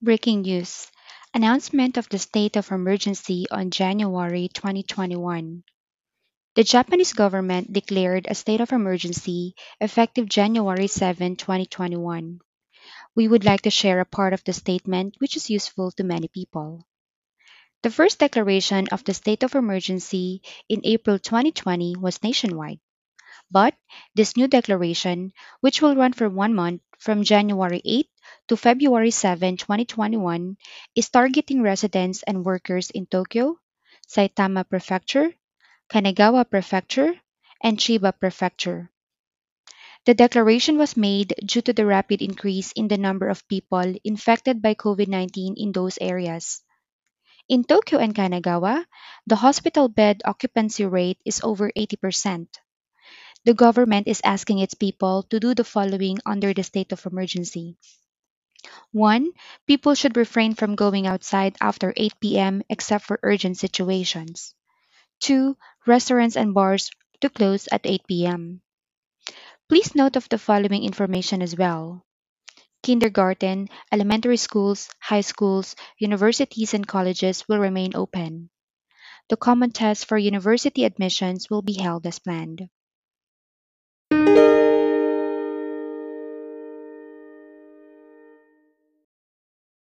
Breaking news Announcement of the state of emergency on January 2021. The Japanese government declared a state of emergency effective January 7, 2021. We would like to share a part of the statement which is useful to many people. The first declaration of the state of emergency in April 2020 was nationwide. But this new declaration, which will run for one month from January 8 to February 7, 2021, is targeting residents and workers in Tokyo, Saitama Prefecture, Kanagawa Prefecture, and Chiba Prefecture. The declaration was made due to the rapid increase in the number of people infected by COVID 19 in those areas. In Tokyo and Kanagawa, the hospital bed occupancy rate is over 80%. The government is asking its people to do the following under the state of emergency. 1. People should refrain from going outside after 8 p.m. except for urgent situations. 2. Restaurants and bars to close at 8 p.m. Please note of the following information as well. Kindergarten, elementary schools, high schools, universities, and colleges will remain open. The common test for university admissions will be held as planned.